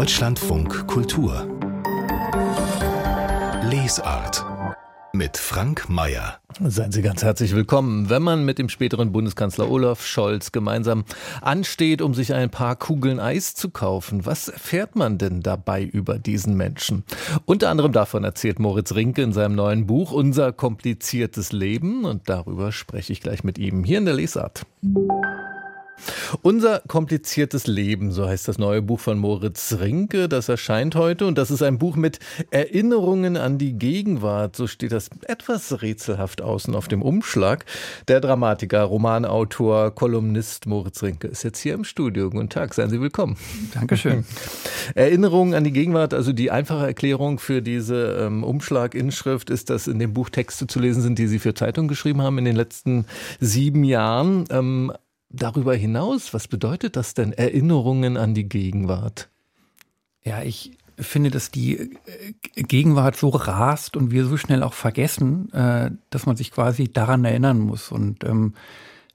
Deutschlandfunk Kultur Lesart mit Frank Mayer. Seien Sie ganz herzlich willkommen. Wenn man mit dem späteren Bundeskanzler Olaf Scholz gemeinsam ansteht, um sich ein paar Kugeln Eis zu kaufen, was erfährt man denn dabei über diesen Menschen? Unter anderem davon erzählt Moritz Rinke in seinem neuen Buch Unser kompliziertes Leben und darüber spreche ich gleich mit ihm hier in der Lesart. Unser kompliziertes Leben, so heißt das neue Buch von Moritz Rinke, das erscheint heute und das ist ein Buch mit Erinnerungen an die Gegenwart, so steht das etwas rätselhaft außen auf dem Umschlag. Der Dramatiker, Romanautor, Kolumnist Moritz Rinke ist jetzt hier im Studio. Guten Tag, seien Sie willkommen. Dankeschön. Erinnerungen an die Gegenwart, also die einfache Erklärung für diese ähm, Umschlaginschrift ist, dass in dem Buch Texte zu lesen sind, die Sie für Zeitungen geschrieben haben in den letzten sieben Jahren. Ähm, darüber hinaus, was bedeutet das denn, Erinnerungen an die Gegenwart? Ja, ich finde, dass die äh, Gegenwart so rast und wir so schnell auch vergessen, äh, dass man sich quasi daran erinnern muss. Und ähm,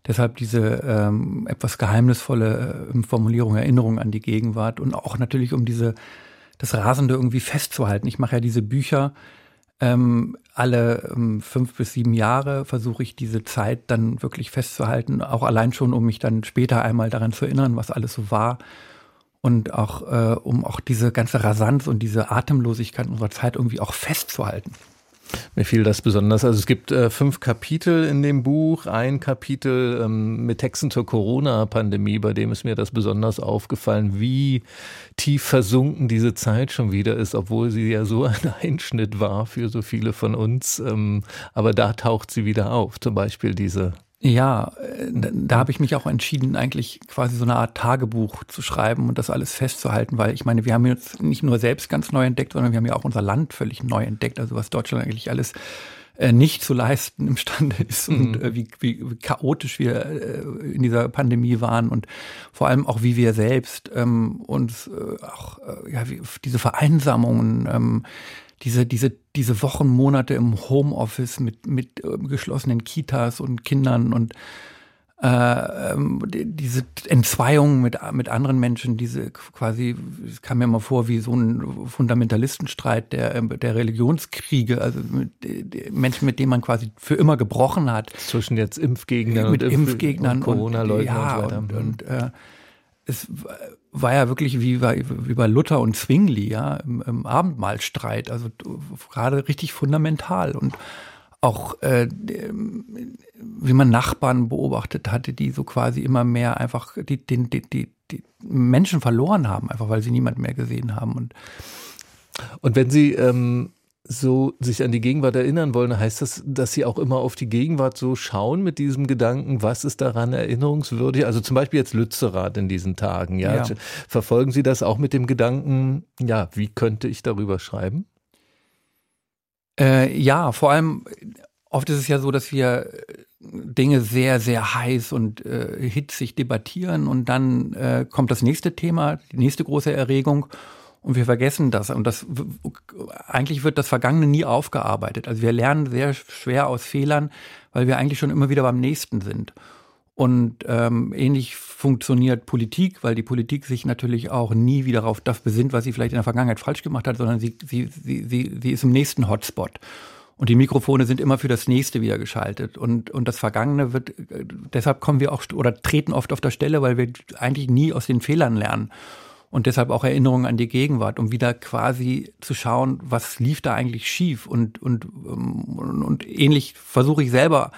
deshalb diese ähm, etwas geheimnisvolle äh, Formulierung Erinnerung an die Gegenwart und auch natürlich um diese das Rasende irgendwie festzuhalten. Ich mache ja diese Bücher ähm, alle ähm, fünf bis sieben Jahre versuche ich diese Zeit dann wirklich festzuhalten, auch allein schon, um mich dann später einmal daran zu erinnern, was alles so war und auch äh, um auch diese ganze Rasanz und diese Atemlosigkeit unserer Zeit irgendwie auch festzuhalten. Mir fiel das besonders. Also es gibt äh, fünf Kapitel in dem Buch. Ein Kapitel ähm, mit Texten zur Corona-Pandemie, bei dem ist mir das besonders aufgefallen, wie tief versunken diese Zeit schon wieder ist, obwohl sie ja so ein Einschnitt war für so viele von uns. Ähm, aber da taucht sie wieder auf. Zum Beispiel diese ja, da habe ich mich auch entschieden, eigentlich quasi so eine Art Tagebuch zu schreiben und das alles festzuhalten, weil ich meine, wir haben jetzt nicht nur selbst ganz neu entdeckt, sondern wir haben ja auch unser Land völlig neu entdeckt, also was Deutschland eigentlich alles äh, nicht zu leisten imstande ist mhm. und äh, wie, wie, wie chaotisch wir äh, in dieser Pandemie waren und vor allem auch wie wir selbst ähm, uns äh, auch ja, wie, diese Vereinsamungen ähm, diese, diese, diese Wochen, Monate im Homeoffice mit, mit geschlossenen Kitas und Kindern und äh, ähm, diese Entzweiung mit, mit anderen Menschen, diese quasi, es kam mir mal vor wie so ein Fundamentalistenstreit der, ähm, der Religionskriege, also mit, Menschen, mit denen man quasi für immer gebrochen hat. Zwischen jetzt Impfgegnern mit und Impfgegnern und Corona-Leugnern ja, und, so weiter. Und, und äh, es war ja wirklich wie bei, wie bei Luther und Zwingli, ja, im, im Abendmahlstreit, also gerade richtig fundamental und auch äh, wie man Nachbarn beobachtet hatte, die so quasi immer mehr einfach die, die, die, die, Menschen verloren haben, einfach weil sie niemand mehr gesehen haben und und wenn Sie ähm, so sich an die Gegenwart erinnern wollen, heißt das, dass Sie auch immer auf die Gegenwart so schauen mit diesem Gedanken, was ist daran erinnerungswürdig? Also zum Beispiel jetzt Lützerath in diesen Tagen, ja? ja. Verfolgen Sie das auch mit dem Gedanken, ja, wie könnte ich darüber schreiben? Äh, ja, vor allem oft ist es ja so, dass wir Dinge sehr, sehr heiß und äh, hitzig debattieren und dann äh, kommt das nächste Thema, die nächste große Erregung und wir vergessen das. Und das eigentlich wird das Vergangene nie aufgearbeitet. Also wir lernen sehr schwer aus Fehlern, weil wir eigentlich schon immer wieder beim Nächsten sind. Und ähm, ähnlich funktioniert Politik, weil die Politik sich natürlich auch nie wieder auf das besinnt, was sie vielleicht in der Vergangenheit falsch gemacht hat, sondern sie, sie, sie, sie, sie ist im nächsten Hotspot. Und die Mikrofone sind immer für das nächste wieder geschaltet. Und, und das Vergangene wird, deshalb kommen wir auch oder treten oft auf der Stelle, weil wir eigentlich nie aus den Fehlern lernen und deshalb auch Erinnerungen an die Gegenwart, um wieder quasi zu schauen, was lief da eigentlich schief und und und, und ähnlich versuche ich selber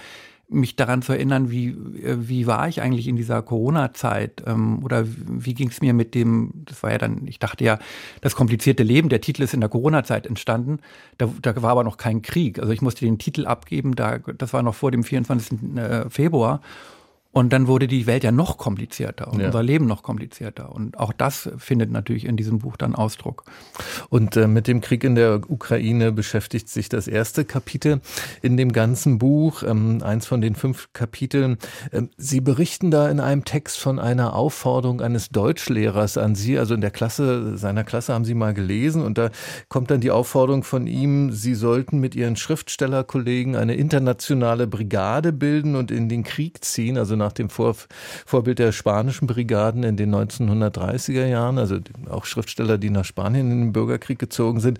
mich daran zu erinnern, wie wie war ich eigentlich in dieser Corona-Zeit? Ähm, oder wie ging es mir mit dem, das war ja dann, ich dachte ja, das komplizierte Leben, der Titel ist in der Corona-Zeit entstanden, da, da war aber noch kein Krieg, also ich musste den Titel abgeben, da das war noch vor dem 24. Äh, Februar und dann wurde die Welt ja noch komplizierter und ja. unser Leben noch komplizierter. Und auch das findet natürlich in diesem Buch dann Ausdruck. Und äh, mit dem Krieg in der Ukraine beschäftigt sich das erste Kapitel in dem ganzen Buch, ähm, eins von den fünf Kapiteln. Ähm, Sie berichten da in einem Text von einer Aufforderung eines Deutschlehrers an Sie. Also in der Klasse, seiner Klasse haben Sie mal gelesen und da kommt dann die Aufforderung von ihm, Sie sollten mit Ihren Schriftstellerkollegen eine internationale Brigade bilden und in den Krieg ziehen, also nach nach dem Vor Vorbild der spanischen Brigaden in den 1930er Jahren, also auch Schriftsteller, die nach Spanien in den Bürgerkrieg gezogen sind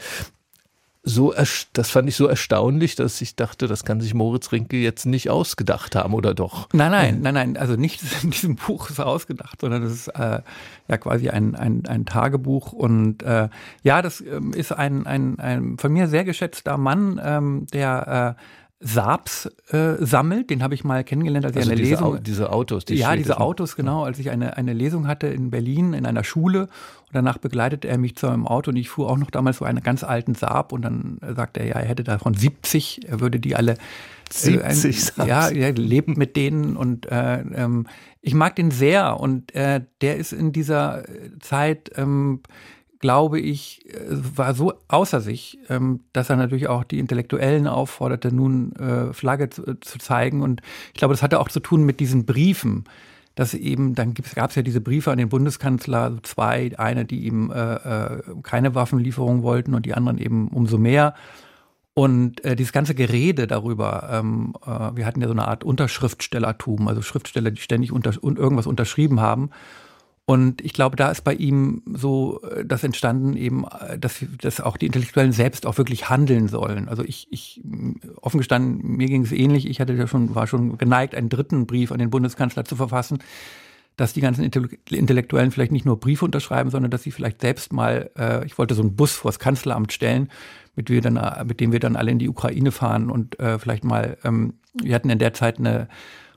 so, das fand ich so erstaunlich, dass ich dachte, das kann sich Moritz Rinke jetzt nicht ausgedacht haben, oder doch? Nein, nein, nein, nein, also nichts in diesem Buch ist ausgedacht, sondern das ist äh, ja quasi ein, ein, ein Tagebuch und äh, ja, das ähm, ist ein, ein, ein von mir sehr geschätzter Mann, ähm, der äh, Saabs äh, sammelt. Den habe ich mal kennengelernt, als also ich eine diese Lesung. Au diese Autos, die Ja, diese Autos, genau. Als ich eine, eine Lesung hatte in Berlin in einer Schule und danach begleitete er mich zu einem Auto und ich fuhr auch noch damals so einen ganz alten Saab und dann sagte er, ja, er hätte davon 70, er würde die alle 70 äh, ja, er lebt mit denen und äh, ähm, ich mag den sehr und äh, der ist in dieser Zeit ähm, glaube ich, äh, war so außer sich, ähm, dass er natürlich auch die Intellektuellen aufforderte, nun äh, Flagge zu, zu zeigen. Und ich glaube, das hatte auch zu tun mit diesen Briefen, dass eben, dann gab es ja diese Briefe an den Bundeskanzler, zwei, eine, die ihm äh, äh, keine Waffenlieferung wollten und die anderen eben umso mehr. Und äh, dieses ganze Gerede darüber, ähm, äh, wir hatten ja so eine Art Unterschriftstellertum, also Schriftsteller, die ständig unter, irgendwas unterschrieben haben. Und ich glaube, da ist bei ihm so äh, das entstanden eben, äh, dass, dass auch die Intellektuellen selbst auch wirklich handeln sollen. Also ich, ich offen gestanden, mir ging es ähnlich. Ich hatte ja schon, war schon geneigt, einen dritten Brief an den Bundeskanzler zu verfassen, dass die ganzen Intellektuellen vielleicht nicht nur Briefe unterschreiben, sondern dass sie vielleicht selbst mal, äh, ich wollte so einen Bus vors Kanzleramt stellen, mit, wir dann, äh, mit dem wir dann alle in die Ukraine fahren und äh, vielleicht mal, ähm, wir hatten in der Zeit eine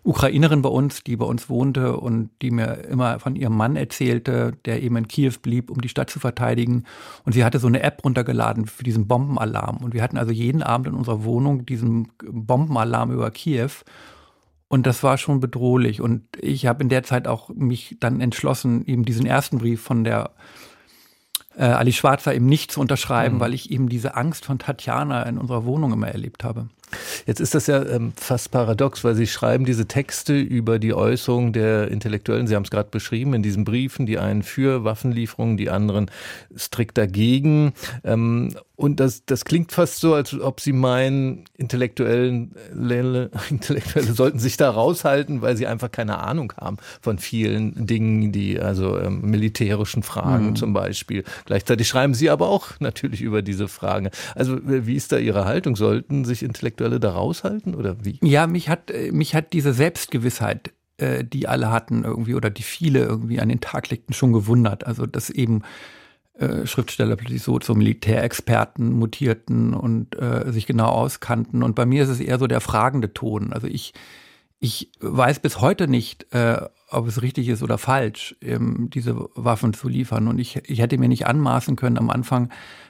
Ukrainerin bei uns, die bei uns wohnte und die mir immer von ihrem Mann erzählte, der eben in Kiew blieb, um die Stadt zu verteidigen. Und sie hatte so eine App runtergeladen für diesen Bombenalarm. Und wir hatten also jeden Abend in unserer Wohnung diesen Bombenalarm über Kiew. Und das war schon bedrohlich. Und ich habe in der Zeit auch mich dann entschlossen, eben diesen ersten Brief von der äh, Ali Schwarzer eben nicht zu unterschreiben, mhm. weil ich eben diese Angst von Tatjana in unserer Wohnung immer erlebt habe. Jetzt ist das ja ähm, fast paradox, weil Sie schreiben diese Texte über die Äußerung der Intellektuellen. Sie haben es gerade beschrieben in diesen Briefen, die einen für Waffenlieferungen, die anderen strikt dagegen. Ähm, und das, das klingt fast so, als ob Sie meinen, Intellektuellen, Intellektuelle sollten sich da raushalten, weil sie einfach keine Ahnung haben von vielen Dingen, die also ähm, militärischen Fragen mhm. zum Beispiel. Gleichzeitig schreiben Sie aber auch natürlich über diese Fragen. Also wie ist da Ihre Haltung? Sollten sich Intellektuelle da raushalten oder wie? Ja, mich hat, äh, mich hat diese Selbstgewissheit äh, die alle hatten irgendwie oder die viele irgendwie an den Tag legten, schon gewundert. Also dass eben äh, Schriftsteller plötzlich so zu Militärexperten mutierten und äh, sich genau auskannten. Und bei mir ist es eher so der fragende Ton. Also ich, ich weiß bis heute nicht, äh, ob es richtig ist oder falsch, ähm, diese Waffen zu liefern. Und ich, ich hätte mir nicht anmaßen können, am Anfang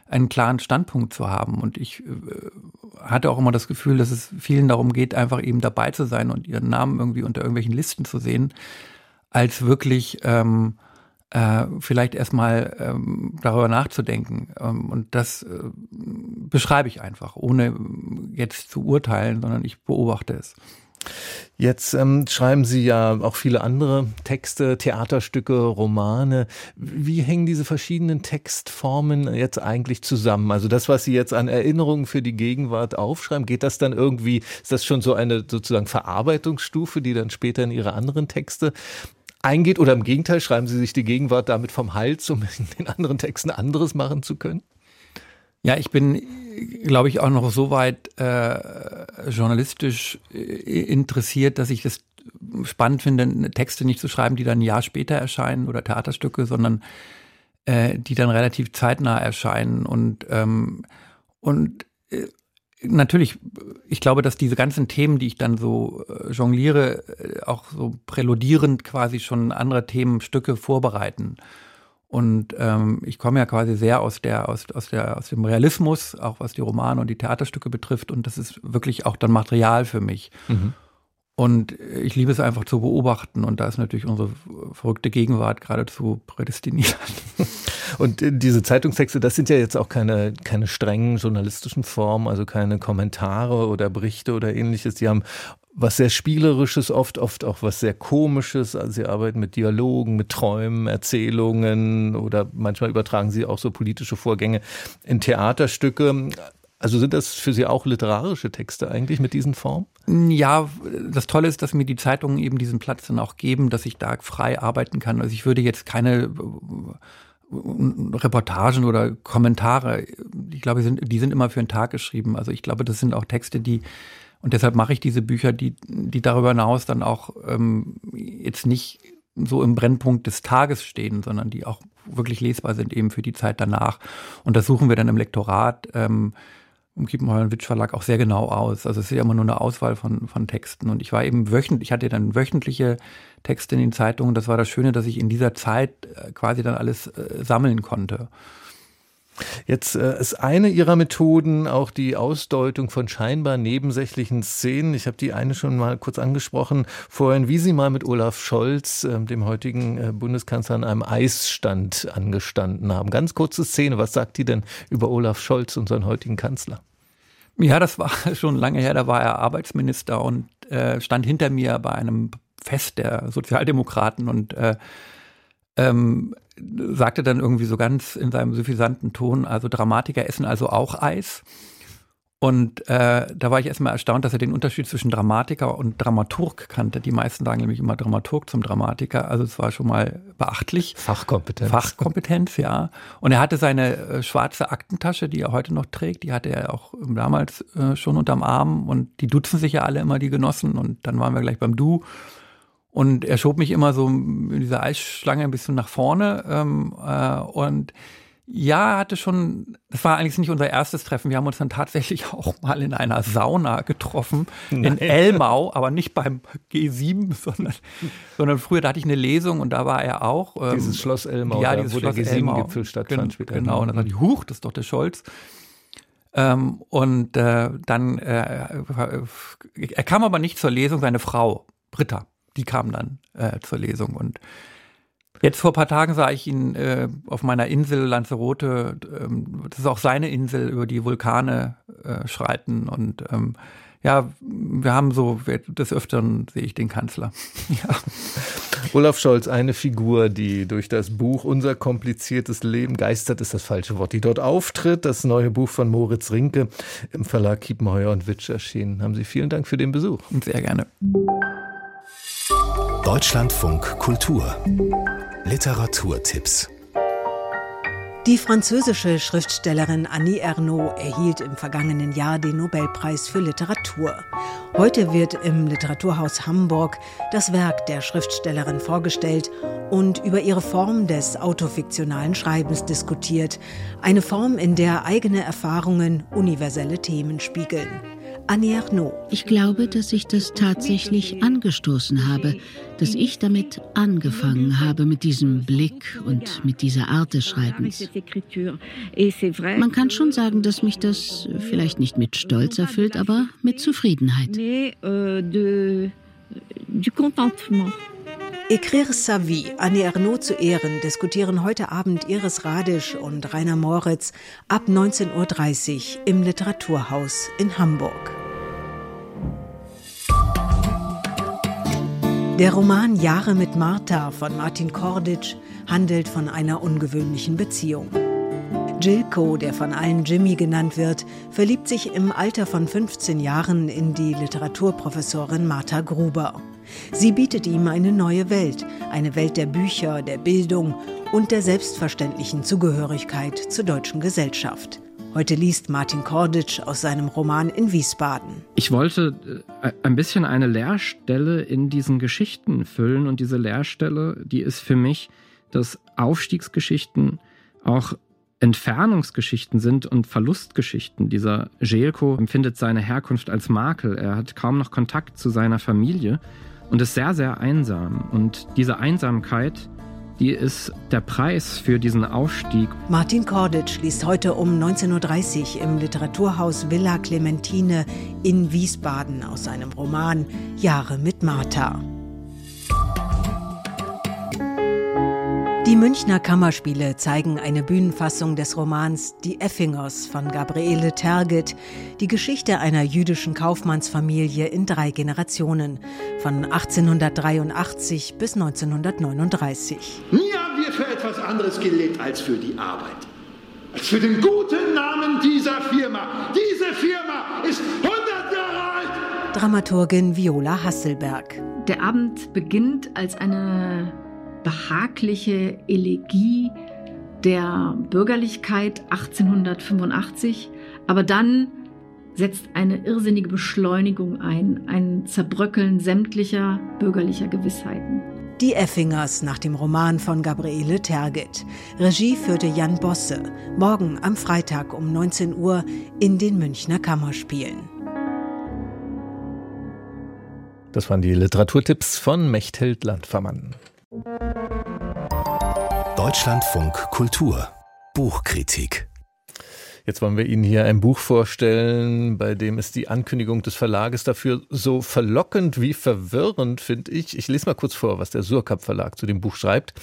einen klaren Standpunkt zu haben. Und ich äh, hatte auch immer das Gefühl, dass es vielen darum geht, einfach eben dabei zu sein und ihren Namen irgendwie unter irgendwelchen Listen zu sehen, als wirklich ähm, äh, vielleicht erstmal ähm, darüber nachzudenken. Ähm, und das äh, beschreibe ich einfach, ohne jetzt zu urteilen, sondern ich beobachte es. Jetzt ähm, schreiben Sie ja auch viele andere Texte, Theaterstücke, Romane. Wie hängen diese verschiedenen Textformen jetzt eigentlich zusammen? Also das, was Sie jetzt an Erinnerungen für die Gegenwart aufschreiben, geht das dann irgendwie, ist das schon so eine sozusagen Verarbeitungsstufe, die dann später in Ihre anderen Texte eingeht? Oder im Gegenteil, schreiben Sie sich die Gegenwart damit vom Hals, um in den anderen Texten anderes machen zu können? Ja, ich bin, glaube ich, auch noch so weit äh, journalistisch äh, interessiert, dass ich es spannend finde, Texte nicht zu schreiben, die dann ein Jahr später erscheinen oder Theaterstücke, sondern äh, die dann relativ zeitnah erscheinen und ähm, und äh, natürlich, ich glaube, dass diese ganzen Themen, die ich dann so äh, jongliere, äh, auch so präludierend quasi schon andere Themenstücke vorbereiten. Und ähm, ich komme ja quasi sehr aus der, aus, aus der, aus dem Realismus, auch was die Romane und die Theaterstücke betrifft. Und das ist wirklich auch dann Material für mich. Mhm. Und ich liebe es einfach zu beobachten. Und da ist natürlich unsere verrückte Gegenwart geradezu prädestiniert. Und äh, diese Zeitungstexte, das sind ja jetzt auch keine, keine strengen journalistischen Formen, also keine Kommentare oder Berichte oder ähnliches. Die haben was sehr Spielerisches, oft, oft auch was sehr Komisches. Also sie arbeiten mit Dialogen, mit Träumen, Erzählungen oder manchmal übertragen sie auch so politische Vorgänge in Theaterstücke. Also sind das für Sie auch literarische Texte eigentlich mit diesen Formen? Ja, das Tolle ist, dass mir die Zeitungen eben diesen Platz dann auch geben, dass ich da frei arbeiten kann. Also ich würde jetzt keine äh, Reportagen oder Kommentare, ich glaube, die sind, die sind immer für einen Tag geschrieben. Also ich glaube, das sind auch Texte, die, und deshalb mache ich diese Bücher, die, die darüber hinaus dann auch ähm, jetzt nicht so im Brennpunkt des Tages stehen, sondern die auch wirklich lesbar sind eben für die Zeit danach. Und das suchen wir dann im Lektorat. Ähm, im Kiepenheuer Witsch Verlag auch sehr genau aus. Also es ist ja immer nur eine Auswahl von, von Texten. Und ich war eben wöchentlich, ich hatte dann wöchentliche Texte in den Zeitungen. Das war das Schöne, dass ich in dieser Zeit äh, quasi dann alles äh, sammeln konnte. Jetzt äh, ist eine Ihrer Methoden auch die Ausdeutung von scheinbar nebensächlichen Szenen. Ich habe die eine schon mal kurz angesprochen vorhin, wie Sie mal mit Olaf Scholz, äh, dem heutigen äh, Bundeskanzler, an einem Eisstand angestanden haben. Ganz kurze Szene. Was sagt die denn über Olaf Scholz, unseren heutigen Kanzler? Ja, das war schon lange her. Da war er Arbeitsminister und äh, stand hinter mir bei einem Fest der Sozialdemokraten und äh, ähm, sagte dann irgendwie so ganz in seinem suffisanten Ton, also Dramatiker essen also auch Eis. Und äh, da war ich erstmal erstaunt, dass er den Unterschied zwischen Dramatiker und Dramaturg kannte. Die meisten sagen nämlich immer Dramaturg zum Dramatiker. Also es war schon mal beachtlich. Fachkompetenz. Fachkompetenz, ja. Und er hatte seine äh, schwarze Aktentasche, die er heute noch trägt, die hatte er auch damals äh, schon unterm Arm. Und die duzen sich ja alle immer, die Genossen. Und dann waren wir gleich beim Du. Und er schob mich immer so in dieser Eisschlange ein bisschen nach vorne. Ähm, äh, und ja, hatte schon, das war eigentlich nicht unser erstes Treffen. Wir haben uns dann tatsächlich auch mal in einer Sauna getroffen, Nein. in Elmau, aber nicht beim G7, sondern, sondern früher, da hatte ich eine Lesung und da war er auch. Ähm, dieses Schloss Elmau, ja, dieses wo Schloss der G7-Gipfel stattfand später. Genau, und dann dachte ich, huch, das ist doch der Scholz. Ähm, und äh, dann, äh, er kam aber nicht zur Lesung, seine Frau, Britta, die kam dann äh, zur Lesung. Und jetzt vor ein paar Tagen sah ich ihn äh, auf meiner Insel Lanzarote, ähm, das ist auch seine Insel, über die Vulkane äh, schreiten. Und ähm, ja, wir haben so, des Öfteren sehe ich den Kanzler. ja. Olaf Scholz, eine Figur, die durch das Buch Unser kompliziertes Leben geistert, ist das falsche Wort, die dort auftritt. Das neue Buch von Moritz Rinke im Verlag Kiepenheuer und Witsch erschienen. Haben Sie vielen Dank für den Besuch. Sehr gerne. Deutschlandfunk Kultur Literaturtipps die französische Schriftstellerin Annie Ernaux erhielt im vergangenen Jahr den Nobelpreis für Literatur. Heute wird im Literaturhaus Hamburg das Werk der Schriftstellerin vorgestellt und über ihre Form des autofiktionalen Schreibens diskutiert. Eine Form, in der eigene Erfahrungen universelle Themen spiegeln. Ich glaube, dass ich das tatsächlich angestoßen habe, dass ich damit angefangen habe mit diesem Blick und mit dieser Art des Schreibens. Man kann schon sagen, dass mich das vielleicht nicht mit Stolz erfüllt, aber mit Zufriedenheit. Écrire sa vie, Annie Ernaux zu Ehren, diskutieren heute Abend Iris Radisch und Rainer Moritz ab 19.30 Uhr im Literaturhaus in Hamburg. Der Roman Jahre mit Martha von Martin Korditsch handelt von einer ungewöhnlichen Beziehung. Jilko, der von allen Jimmy genannt wird, verliebt sich im Alter von 15 Jahren in die Literaturprofessorin Martha Gruber. Sie bietet ihm eine neue Welt, eine Welt der Bücher, der Bildung und der selbstverständlichen Zugehörigkeit zur deutschen Gesellschaft. Heute liest Martin Korditsch aus seinem Roman in Wiesbaden. Ich wollte äh, ein bisschen eine Leerstelle in diesen Geschichten füllen und diese Leerstelle, die ist für mich, dass Aufstiegsgeschichten auch Entfernungsgeschichten sind und Verlustgeschichten. Dieser Jelko empfindet seine Herkunft als Makel. Er hat kaum noch Kontakt zu seiner Familie und ist sehr, sehr einsam. Und diese Einsamkeit die ist der Preis für diesen Aufstieg. Martin Korditsch liest heute um 19.30 Uhr im Literaturhaus Villa Clementine in Wiesbaden aus seinem Roman Jahre mit Martha. Die Münchner Kammerspiele zeigen eine Bühnenfassung des Romans Die Effingers von Gabriele Terget, die Geschichte einer jüdischen Kaufmannsfamilie in drei Generationen, von 1883 bis 1939. Nie haben wir für etwas anderes gelebt als für die Arbeit. Als für den guten Namen dieser Firma. Diese Firma ist 100 Jahre alt Dramaturgin Viola Hasselberg. Der Abend beginnt als eine behagliche Elegie der Bürgerlichkeit 1885, aber dann setzt eine irrsinnige Beschleunigung ein, ein Zerbröckeln sämtlicher bürgerlicher Gewissheiten. Die Effingers nach dem Roman von Gabriele Tergit. Regie führte Jan Bosse. Morgen am Freitag um 19 Uhr in den Münchner Kammerspielen. Das waren die Literaturtipps von Mechthild Landvermann. Deutschlandfunk Kultur Buchkritik Jetzt wollen wir Ihnen hier ein Buch vorstellen, bei dem ist die Ankündigung des Verlages dafür so verlockend wie verwirrend, finde ich. Ich lese mal kurz vor, was der Surkamp Verlag zu dem Buch schreibt.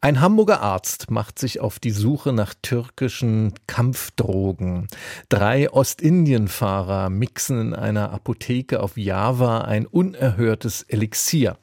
Ein Hamburger Arzt macht sich auf die Suche nach türkischen Kampfdrogen. Drei Ostindienfahrer mixen in einer Apotheke auf Java ein unerhörtes Elixier.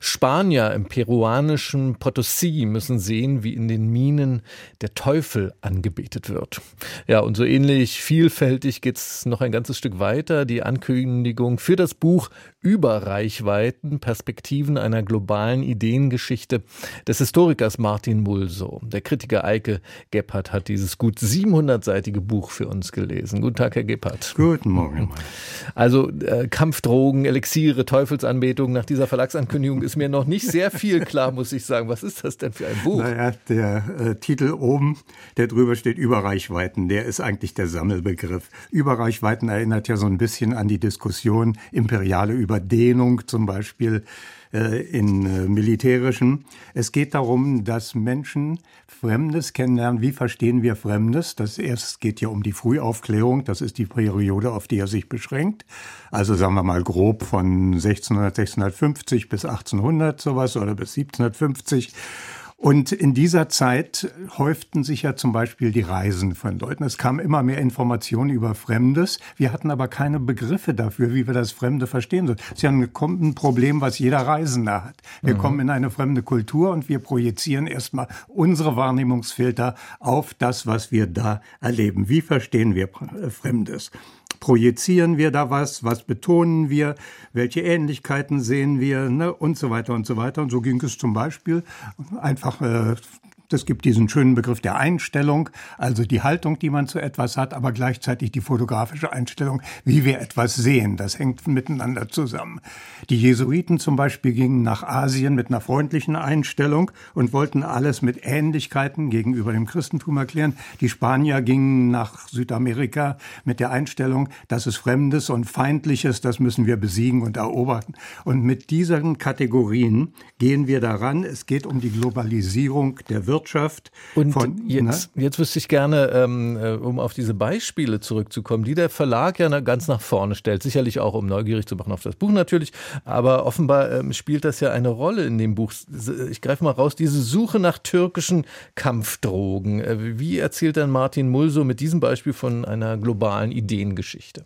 Spanier im peruanischen Potosí müssen sehen, wie in den Minen der Teufel angebetet wird. Ja, und so ähnlich vielfältig geht's noch ein ganzes Stück weiter. Die Ankündigung für das Buch über Reichweiten, Perspektiven einer globalen Ideengeschichte des Historikers Martin Mulso. Der Kritiker Eike Gebhardt hat dieses gut 700-seitige Buch für uns gelesen. Guten Tag, Herr Gebhardt. Guten Morgen. Also äh, Kampfdrogen, Elixiere, Teufelsanbetung nach dieser Verlagsankündigung Ankündigung ist mir noch nicht sehr viel klar, muss ich sagen. Was ist das denn für ein Buch? Naja, der äh, Titel oben, der drüber steht Überreichweiten, der ist eigentlich der Sammelbegriff. Überreichweiten erinnert ja so ein bisschen an die Diskussion imperiale Überdehnung zum Beispiel äh, in äh, militärischen. Es geht darum, dass Menschen Fremdes kennenlernen. Wie verstehen wir Fremdes? Das erst geht ja um die Frühaufklärung. Das ist die Periode, auf die er sich beschränkt. Also sagen wir mal grob von 1600, 1650 bis 1800 sowas oder bis 1750. Und in dieser Zeit häuften sich ja zum Beispiel die Reisen von Leuten. Es kam immer mehr Informationen über Fremdes. Wir hatten aber keine Begriffe dafür, wie wir das Fremde verstehen sollen. Das ist ja ein Problem, was jeder Reisende hat. Wir mhm. kommen in eine fremde Kultur und wir projizieren erstmal unsere Wahrnehmungsfilter auf das, was wir da erleben. Wie verstehen wir Fremdes? Projizieren wir da was, was betonen wir, welche Ähnlichkeiten sehen wir ne, und so weiter und so weiter. Und so ging es zum Beispiel einfach äh, es gibt diesen schönen Begriff der Einstellung, also die Haltung, die man zu etwas hat, aber gleichzeitig die fotografische Einstellung, wie wir etwas sehen. Das hängt miteinander zusammen. Die Jesuiten zum Beispiel gingen nach Asien mit einer freundlichen Einstellung und wollten alles mit Ähnlichkeiten gegenüber dem Christentum erklären. Die Spanier gingen nach Südamerika mit der Einstellung, das ist Fremdes und Feindliches, das müssen wir besiegen und erobern. Und mit diesen Kategorien gehen wir daran. Es geht um die Globalisierung der Wirtschaft Wirtschaft. Und von, jetzt, ne? jetzt wüsste ich gerne, ähm, äh, um auf diese Beispiele zurückzukommen, die der Verlag ja ganz nach vorne stellt. Sicherlich auch, um neugierig zu machen auf das Buch natürlich. Aber offenbar ähm, spielt das ja eine Rolle in dem Buch. Ich greife mal raus, diese Suche nach türkischen Kampfdrogen. Äh, wie erzählt dann Martin Mulso mit diesem Beispiel von einer globalen Ideengeschichte?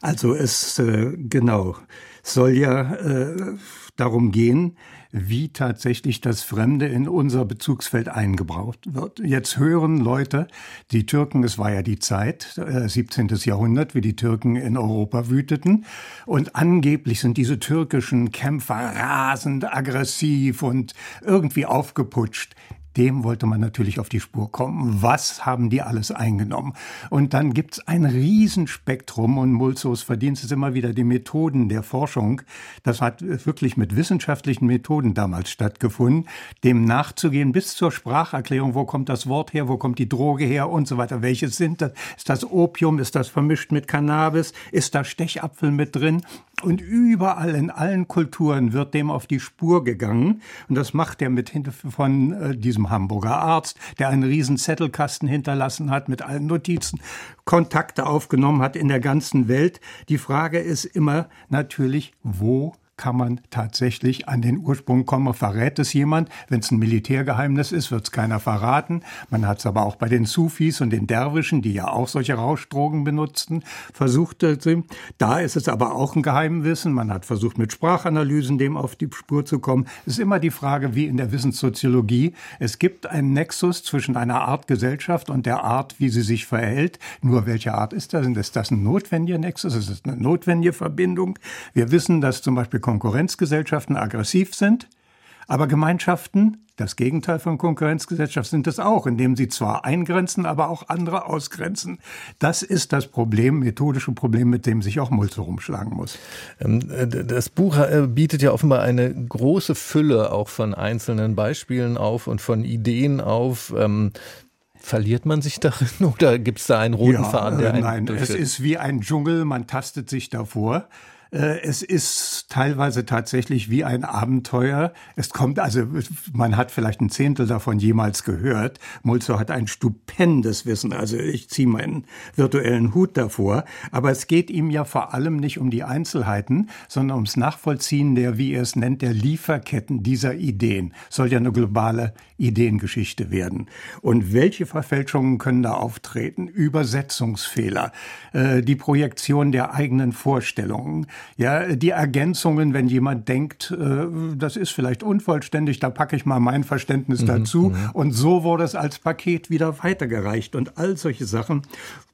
Also es, äh, genau, soll ja äh, darum gehen, wie tatsächlich das Fremde in unser Bezugsfeld eingebraucht wird. Jetzt hören Leute, die Türken, es war ja die Zeit, äh, 17. Jahrhundert, wie die Türken in Europa wüteten. Und angeblich sind diese türkischen Kämpfer rasend aggressiv und irgendwie aufgeputscht dem wollte man natürlich auf die Spur kommen. Was haben die alles eingenommen? Und dann gibt's ein Riesenspektrum und Mulsos Verdienst ist immer wieder die Methoden der Forschung. Das hat wirklich mit wissenschaftlichen Methoden damals stattgefunden, dem nachzugehen bis zur Spracherklärung. Wo kommt das Wort her? Wo kommt die Droge her? Und so weiter. Welches sind das? Ist das Opium? Ist das vermischt mit Cannabis? Ist da Stechapfel mit drin? Und überall in allen Kulturen wird dem auf die Spur gegangen. Und das macht er mit Hilfe von äh, diesem Hamburger Arzt, der einen riesen Zettelkasten hinterlassen hat mit allen Notizen, Kontakte aufgenommen hat in der ganzen Welt. Die Frage ist immer natürlich, wo kann man tatsächlich an den Ursprung kommen. Verrät es jemand? Wenn es ein Militärgeheimnis ist, wird es keiner verraten. Man hat es aber auch bei den Sufis und den Derwischen, die ja auch solche Rauschdrogen benutzten, versucht. Da ist es aber auch ein Geheimwissen. Man hat versucht, mit Sprachanalysen dem auf die Spur zu kommen. Es ist immer die Frage, wie in der Wissenssoziologie. Es gibt einen Nexus zwischen einer Art Gesellschaft und der Art, wie sie sich verhält. Nur welche Art ist das? Ist das ein notwendiger Nexus? Ist das eine notwendige Verbindung? Wir wissen, dass zum Beispiel Konkurrenzgesellschaften aggressiv sind, aber Gemeinschaften, das Gegenteil von Konkurrenzgesellschaft, sind es auch, indem sie zwar eingrenzen, aber auch andere ausgrenzen. Das ist das Problem, methodische Problem, mit dem sich auch Mulze rumschlagen muss. Ähm, das Buch äh, bietet ja offenbar eine große Fülle auch von einzelnen Beispielen auf und von Ideen auf. Ähm, verliert man sich darin oder gibt es da einen roten ja, Faden, der einen Nein, es ist wie ein Dschungel, man tastet sich davor. Äh, es ist teilweise tatsächlich wie ein Abenteuer. Es kommt, also man hat vielleicht ein Zehntel davon jemals gehört. Mulzo hat ein stupendes Wissen. Also ich ziehe meinen virtuellen Hut davor. Aber es geht ihm ja vor allem nicht um die Einzelheiten, sondern ums Nachvollziehen der, wie er es nennt, der Lieferketten dieser Ideen. Soll ja eine globale Ideengeschichte werden. Und welche Verfälschungen können da auftreten? Übersetzungsfehler, äh, die Projektion der eigenen Vorstellungen, ja, die Ergänzungen, wenn jemand denkt, äh, das ist vielleicht unvollständig, da packe ich mal mein Verständnis mhm, dazu. Mhm. Und so wurde es als Paket wieder weitergereicht. Und all solche Sachen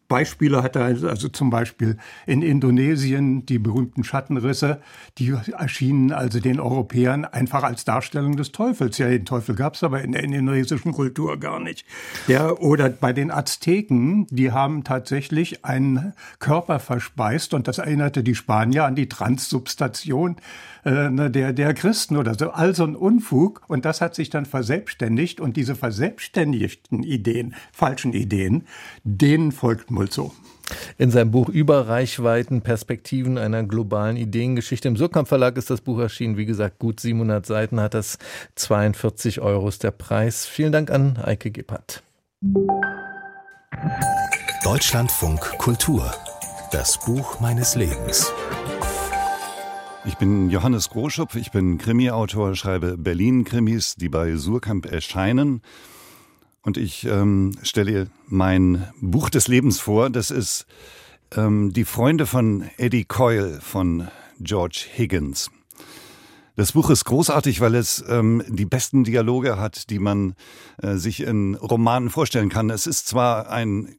Beispiele hat er also zum Beispiel in Indonesien die berühmten Schattenrisse, die erschienen also den Europäern einfach als Darstellung des Teufels. Ja, den Teufel gab es aber in der indonesischen Kultur gar nicht. Ja, oder bei den Azteken, die haben tatsächlich einen Körper verspeist und das erinnerte die Spanier an die Transsubstation äh, ne, der, der Christen oder so. Also ein Unfug und das hat sich dann verselbstständigt und diese verselbstständigten Ideen, falschen Ideen, denen folgt Mulzo. In seinem Buch Überreichweiten Perspektiven einer globalen Ideengeschichte im Surkamp Verlag ist das Buch erschienen. Wie gesagt, gut 700 Seiten hat das 42 Euro ist der Preis. Vielen Dank an Eike Gebhardt. Deutschlandfunk Kultur. Das Buch meines Lebens. Ich bin Johannes Groschupf, ich bin Krimi-Autor, schreibe Berlin-Krimis, die bei Surkamp erscheinen. Und ich ähm, stelle mein Buch des Lebens vor. Das ist ähm, Die Freunde von Eddie Coyle von George Higgins. Das Buch ist großartig, weil es ähm, die besten Dialoge hat, die man äh, sich in Romanen vorstellen kann. Es ist zwar ein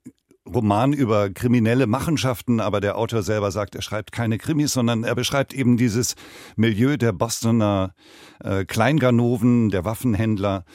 Roman über kriminelle Machenschaften, aber der Autor selber sagt, er schreibt keine Krimis, sondern er beschreibt eben dieses Milieu der Bostoner äh, Kleinganoven, der Waffenhändler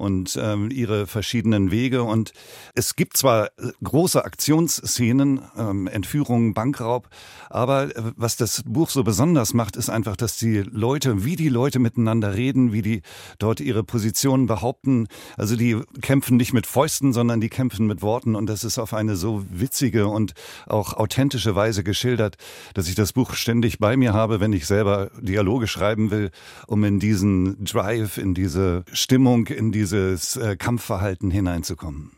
und ähm, ihre verschiedenen Wege. Und es gibt zwar äh, große Aktionsszenen, ähm, Entführungen, Bankraub, aber äh, was das Buch so besonders macht, ist einfach, dass die Leute, wie die Leute miteinander reden, wie die dort ihre Positionen behaupten. Also die kämpfen nicht mit Fäusten, sondern die kämpfen mit Worten. Und das ist auf eine so witzige und auch authentische Weise geschildert, dass ich das Buch ständig bei mir habe, wenn ich selber Dialoge schreiben will, um in diesen Drive, in diese Stimmung, in diese dieses äh, Kampfverhalten hineinzukommen.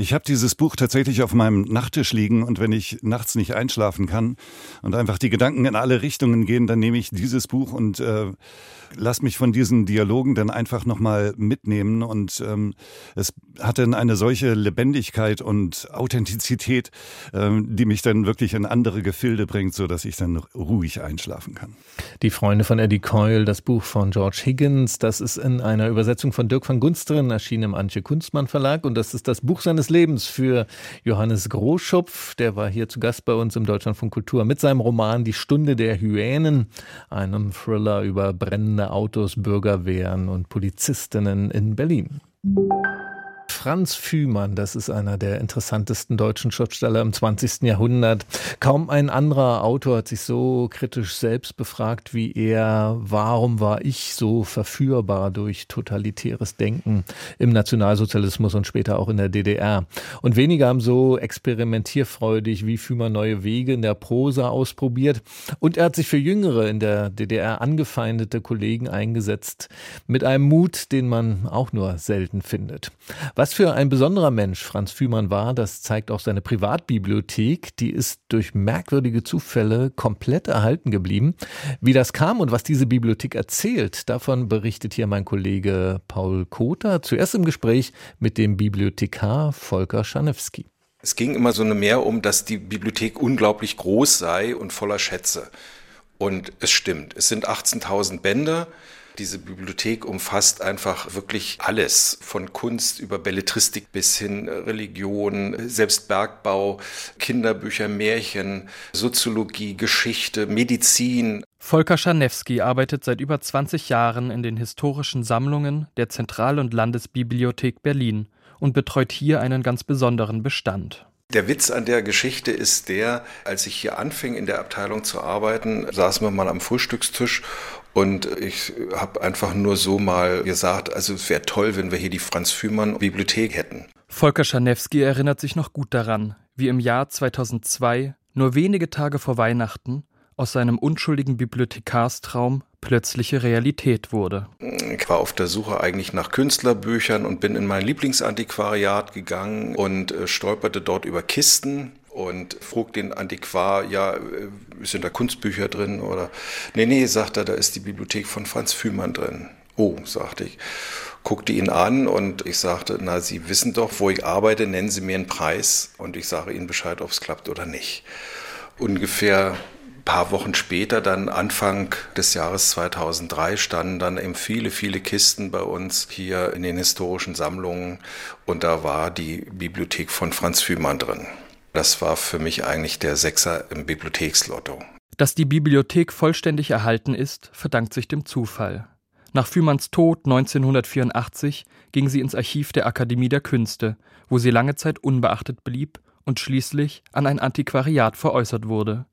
Ich habe dieses Buch tatsächlich auf meinem Nachttisch liegen und wenn ich nachts nicht einschlafen kann und einfach die Gedanken in alle Richtungen gehen, dann nehme ich dieses Buch und äh, lass mich von diesen Dialogen dann einfach nochmal mitnehmen und ähm, es hat dann eine solche Lebendigkeit und Authentizität, ähm, die mich dann wirklich in andere Gefilde bringt, so dass ich dann ruhig einschlafen kann. Die Freunde von Eddie Coyle, das Buch von George Higgins, das ist in einer Übersetzung von Dirk van Gunsteren erschienen im Antje Kunstmann Verlag und das ist das Buch seines Lebens für Johannes Großschupf, der war hier zu Gast bei uns im Deutschlandfunk Kultur mit seinem Roman Die Stunde der Hyänen, einem Thriller über brennende Autos, Bürgerwehren und Polizistinnen in Berlin. Franz Fühmann, das ist einer der interessantesten deutschen Schriftsteller im 20. Jahrhundert. Kaum ein anderer Autor hat sich so kritisch selbst befragt wie er. Warum war ich so verführbar durch totalitäres Denken im Nationalsozialismus und später auch in der DDR? Und wenige haben so experimentierfreudig wie Fühmann neue Wege in der Prosa ausprobiert. Und er hat sich für jüngere in der DDR angefeindete Kollegen eingesetzt mit einem Mut, den man auch nur selten findet. Was für ein besonderer Mensch Franz Fühmann war, das zeigt auch seine Privatbibliothek. Die ist durch merkwürdige Zufälle komplett erhalten geblieben. Wie das kam und was diese Bibliothek erzählt, davon berichtet hier mein Kollege Paul Kother. Zuerst im Gespräch mit dem Bibliothekar Volker Schanewski. Es ging immer so eine mehr um, dass die Bibliothek unglaublich groß sei und voller Schätze. Und es stimmt. Es sind 18.000 Bände. Diese Bibliothek umfasst einfach wirklich alles, von Kunst über Belletristik bis hin Religion, selbst Bergbau, Kinderbücher, Märchen, Soziologie, Geschichte, Medizin. Volker Scharnewski arbeitet seit über 20 Jahren in den historischen Sammlungen der Zentral- und Landesbibliothek Berlin und betreut hier einen ganz besonderen Bestand. Der Witz an der Geschichte ist der, als ich hier anfing in der Abteilung zu arbeiten, saßen wir mal am Frühstückstisch und ich habe einfach nur so mal gesagt, also es wäre toll, wenn wir hier die Franz Fühmann Bibliothek hätten. Volker Scharnewski erinnert sich noch gut daran, wie im Jahr 2002, nur wenige Tage vor Weihnachten, aus seinem unschuldigen Bibliothekarstraum plötzliche Realität wurde. Ich war auf der Suche eigentlich nach Künstlerbüchern und bin in mein Lieblingsantiquariat gegangen und äh, stolperte dort über Kisten und frug den Antiquar, ja, äh, sind da Kunstbücher drin oder? Nee, nee, sagt er, da ist die Bibliothek von Franz Fühmann drin. Oh, sagte ich. Guckte ihn an und ich sagte, na, Sie wissen doch, wo ich arbeite, nennen Sie mir einen Preis und ich sage Ihnen Bescheid, ob es klappt oder nicht. Ungefähr paar Wochen später, dann Anfang des Jahres 2003, standen dann eben viele, viele Kisten bei uns hier in den historischen Sammlungen und da war die Bibliothek von Franz Fühmann drin. Das war für mich eigentlich der Sechser im Bibliothekslotto. Dass die Bibliothek vollständig erhalten ist, verdankt sich dem Zufall. Nach Fühmanns Tod 1984 ging sie ins Archiv der Akademie der Künste, wo sie lange Zeit unbeachtet blieb und schließlich an ein Antiquariat veräußert wurde.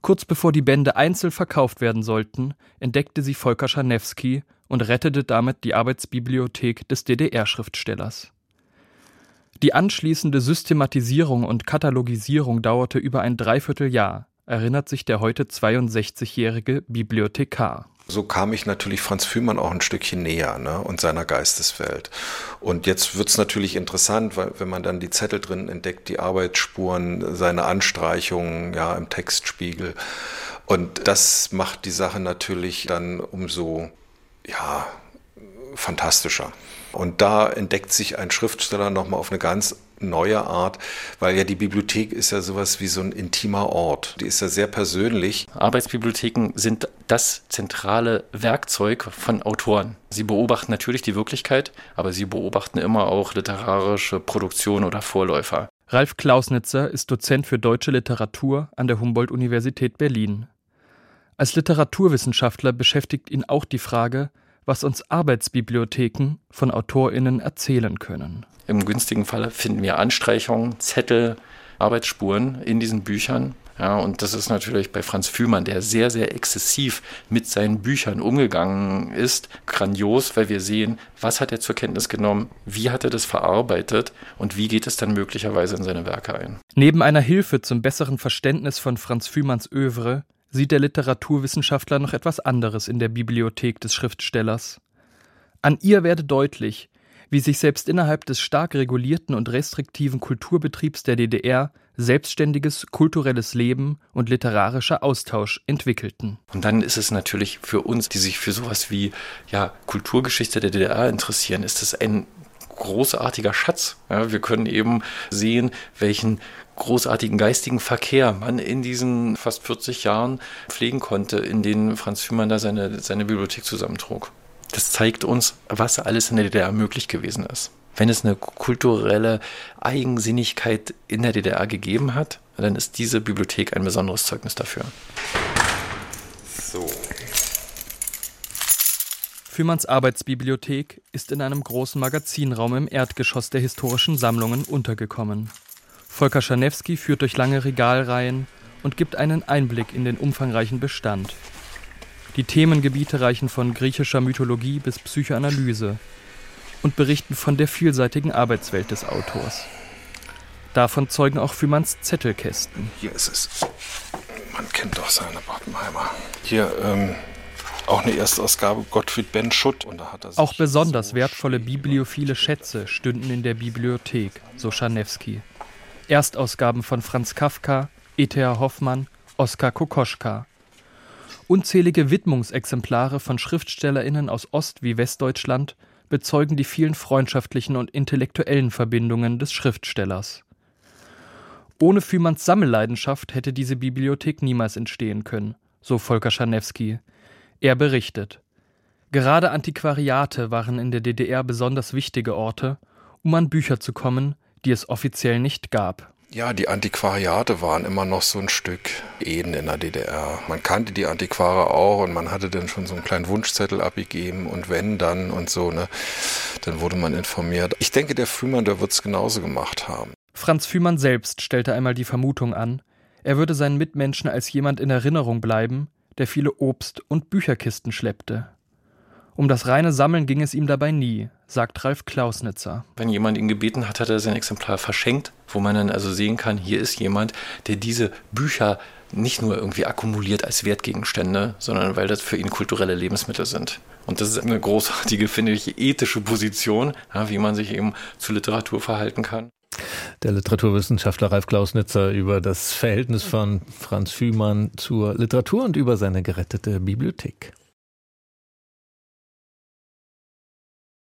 Kurz bevor die Bände einzeln verkauft werden sollten, entdeckte sie Volker Scharnewski und rettete damit die Arbeitsbibliothek des DDR-Schriftstellers. Die anschließende Systematisierung und Katalogisierung dauerte über ein Dreivierteljahr, erinnert sich der heute 62-jährige Bibliothekar. So kam ich natürlich Franz Fühmann auch ein Stückchen näher ne, und seiner Geisteswelt. Und jetzt wird's natürlich interessant, weil wenn man dann die Zettel drin entdeckt, die Arbeitsspuren, seine Anstreichungen ja, im Textspiegel. Und das macht die Sache natürlich dann umso ja, fantastischer. Und da entdeckt sich ein Schriftsteller nochmal auf eine ganz neue Art, weil ja die Bibliothek ist ja sowas wie so ein intimer Ort. Die ist ja sehr persönlich. Arbeitsbibliotheken sind das zentrale Werkzeug von Autoren. Sie beobachten natürlich die Wirklichkeit, aber sie beobachten immer auch literarische Produktion oder Vorläufer. Ralf Klausnitzer ist Dozent für deutsche Literatur an der Humboldt-Universität Berlin. Als Literaturwissenschaftler beschäftigt ihn auch die Frage, was uns Arbeitsbibliotheken von AutorInnen erzählen können. Im günstigen Falle finden wir Anstreichungen, Zettel, Arbeitsspuren in diesen Büchern. Ja, und das ist natürlich bei Franz Fühmann, der sehr, sehr exzessiv mit seinen Büchern umgegangen ist, grandios, weil wir sehen, was hat er zur Kenntnis genommen, wie hat er das verarbeitet und wie geht es dann möglicherweise in seine Werke ein. Neben einer Hilfe zum besseren Verständnis von Franz Fühmanns Övre sieht der Literaturwissenschaftler noch etwas anderes in der Bibliothek des Schriftstellers. An ihr werde deutlich, wie sich selbst innerhalb des stark regulierten und restriktiven Kulturbetriebs der DDR selbstständiges kulturelles Leben und literarischer Austausch entwickelten. Und dann ist es natürlich für uns, die sich für sowas wie ja, Kulturgeschichte der DDR interessieren, ist es ein großartiger Schatz. Ja, wir können eben sehen, welchen großartigen geistigen Verkehr man in diesen fast 40 Jahren pflegen konnte, in denen Franz Fühmann da seine, seine Bibliothek zusammentrug. Das zeigt uns, was alles in der DDR möglich gewesen ist. Wenn es eine kulturelle Eigensinnigkeit in der DDR gegeben hat, dann ist diese Bibliothek ein besonderes Zeugnis dafür. So. Fühmanns Arbeitsbibliothek ist in einem großen Magazinraum im Erdgeschoss der historischen Sammlungen untergekommen. Volker Scharnewski führt durch lange Regalreihen und gibt einen Einblick in den umfangreichen Bestand. Die Themengebiete reichen von griechischer Mythologie bis Psychoanalyse und berichten von der vielseitigen Arbeitswelt des Autors. Davon zeugen auch Fühmanns Zettelkästen. Hier ist es. Man kennt doch seine Bartenheimer. Hier, ähm, auch eine Erstausgabe Gottfried Ben Schutt. Und da hat er auch besonders so wertvolle bibliophile Schätze stünden in der Bibliothek, so Scharnewski. Erstausgaben von Franz Kafka, E.T.A. Hoffmann, Oskar Kokoschka. Unzählige Widmungsexemplare von SchriftstellerInnen aus Ost- wie Westdeutschland bezeugen die vielen freundschaftlichen und intellektuellen Verbindungen des Schriftstellers. Ohne Fühmanns Sammelleidenschaft hätte diese Bibliothek niemals entstehen können, so Volker Scharnewski. Er berichtet. Gerade Antiquariate waren in der DDR besonders wichtige Orte, um an Bücher zu kommen, die es offiziell nicht gab. Ja, die Antiquariate waren immer noch so ein Stück Eden in der DDR. Man kannte die Antiquare auch und man hatte dann schon so einen kleinen Wunschzettel abgegeben und wenn dann und so, ne, dann wurde man informiert. Ich denke, der Fühmann, der wird es genauso gemacht haben. Franz Fühmann selbst stellte einmal die Vermutung an, er würde seinen Mitmenschen als jemand in Erinnerung bleiben, der viele Obst- und Bücherkisten schleppte. Um das reine Sammeln ging es ihm dabei nie, sagt Ralf Klausnitzer. Wenn jemand ihn gebeten hat, hat er sein Exemplar verschenkt, wo man dann also sehen kann, hier ist jemand, der diese Bücher nicht nur irgendwie akkumuliert als Wertgegenstände, sondern weil das für ihn kulturelle Lebensmittel sind. Und das ist eine großartige, finde ich, ethische Position, ja, wie man sich eben zu Literatur verhalten kann. Der Literaturwissenschaftler Ralf Klausnitzer über das Verhältnis von Franz Fühmann zur Literatur und über seine gerettete Bibliothek.